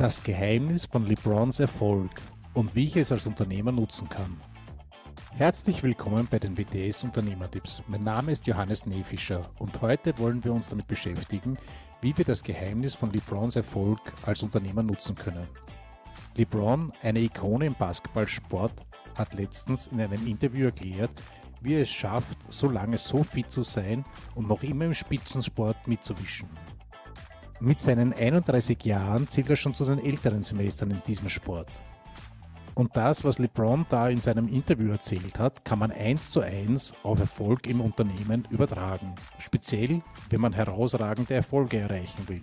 Das Geheimnis von LeBrons Erfolg und wie ich es als Unternehmer nutzen kann. Herzlich willkommen bei den WTS Unternehmertipps. Mein Name ist Johannes Nefischer und heute wollen wir uns damit beschäftigen, wie wir das Geheimnis von LeBrons Erfolg als Unternehmer nutzen können. LeBron, eine Ikone im Basketballsport, hat letztens in einem Interview erklärt, wie er es schafft, so lange so fit zu sein und noch immer im Spitzensport mitzuwischen. Mit seinen 31 Jahren zählt er schon zu den älteren Semestern in diesem Sport. Und das, was LeBron da in seinem Interview erzählt hat, kann man eins zu eins auf Erfolg im Unternehmen übertragen. Speziell, wenn man herausragende Erfolge erreichen will.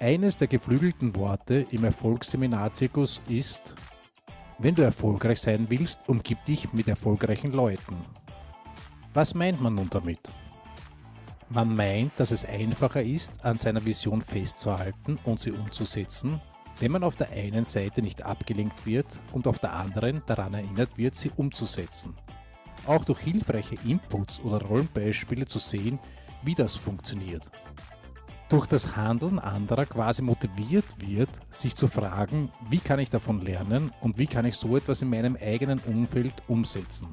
Eines der geflügelten Worte im Erfolgsseminarzirkus ist, wenn du erfolgreich sein willst, umgib dich mit erfolgreichen Leuten. Was meint man nun damit? Man meint, dass es einfacher ist, an seiner Vision festzuhalten und sie umzusetzen, wenn man auf der einen Seite nicht abgelenkt wird und auf der anderen daran erinnert wird, sie umzusetzen. Auch durch hilfreiche Inputs oder Rollenbeispiele zu sehen, wie das funktioniert. Durch das Handeln anderer quasi motiviert wird, sich zu fragen, wie kann ich davon lernen und wie kann ich so etwas in meinem eigenen Umfeld umsetzen.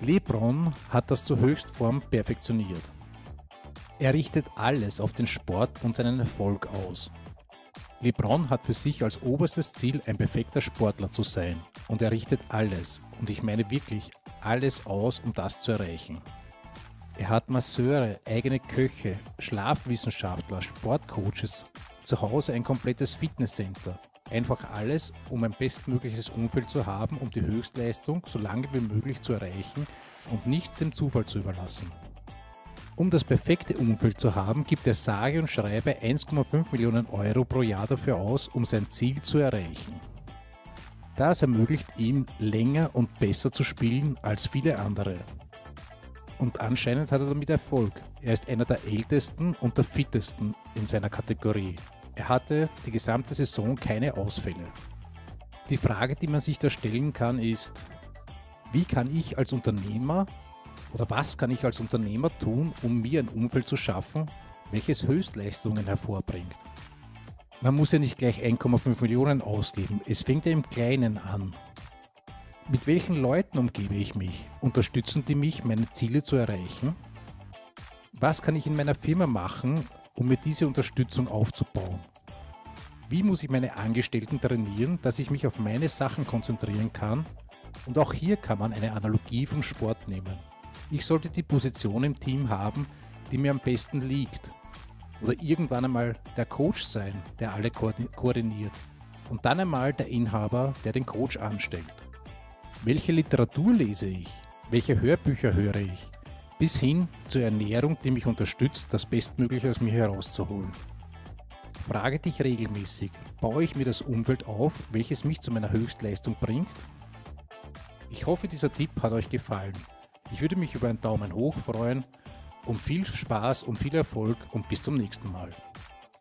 Lebron hat das zur Höchstform perfektioniert. Er richtet alles auf den Sport und seinen Erfolg aus. LeBron hat für sich als oberstes Ziel, ein perfekter Sportler zu sein. Und er richtet alles, und ich meine wirklich alles aus, um das zu erreichen. Er hat Masseure, eigene Köche, Schlafwissenschaftler, Sportcoaches, zu Hause ein komplettes Fitnesscenter. Einfach alles, um ein bestmögliches Umfeld zu haben, um die Höchstleistung so lange wie möglich zu erreichen und nichts dem Zufall zu überlassen. Um das perfekte Umfeld zu haben, gibt er sage und schreibe 1,5 Millionen Euro pro Jahr dafür aus, um sein Ziel zu erreichen. Das ermöglicht ihm, länger und besser zu spielen als viele andere. Und anscheinend hat er damit Erfolg. Er ist einer der ältesten und der fittesten in seiner Kategorie. Er hatte die gesamte Saison keine Ausfälle. Die Frage, die man sich da stellen kann, ist, wie kann ich als Unternehmer oder was kann ich als Unternehmer tun, um mir ein Umfeld zu schaffen, welches Höchstleistungen hervorbringt? Man muss ja nicht gleich 1,5 Millionen ausgeben, es fängt ja im Kleinen an. Mit welchen Leuten umgebe ich mich? Unterstützen die mich, meine Ziele zu erreichen? Was kann ich in meiner Firma machen, um mir diese Unterstützung aufzubauen? Wie muss ich meine Angestellten trainieren, dass ich mich auf meine Sachen konzentrieren kann? Und auch hier kann man eine Analogie vom Sport nehmen. Ich sollte die Position im Team haben, die mir am besten liegt. Oder irgendwann einmal der Coach sein, der alle koordiniert. Und dann einmal der Inhaber, der den Coach anstellt. Welche Literatur lese ich? Welche Hörbücher höre ich? Bis hin zur Ernährung, die mich unterstützt, das Bestmögliche aus mir herauszuholen. Frage dich regelmäßig, baue ich mir das Umfeld auf, welches mich zu meiner Höchstleistung bringt? Ich hoffe, dieser Tipp hat euch gefallen. Ich würde mich über einen Daumen hoch freuen und viel Spaß und viel Erfolg und bis zum nächsten Mal.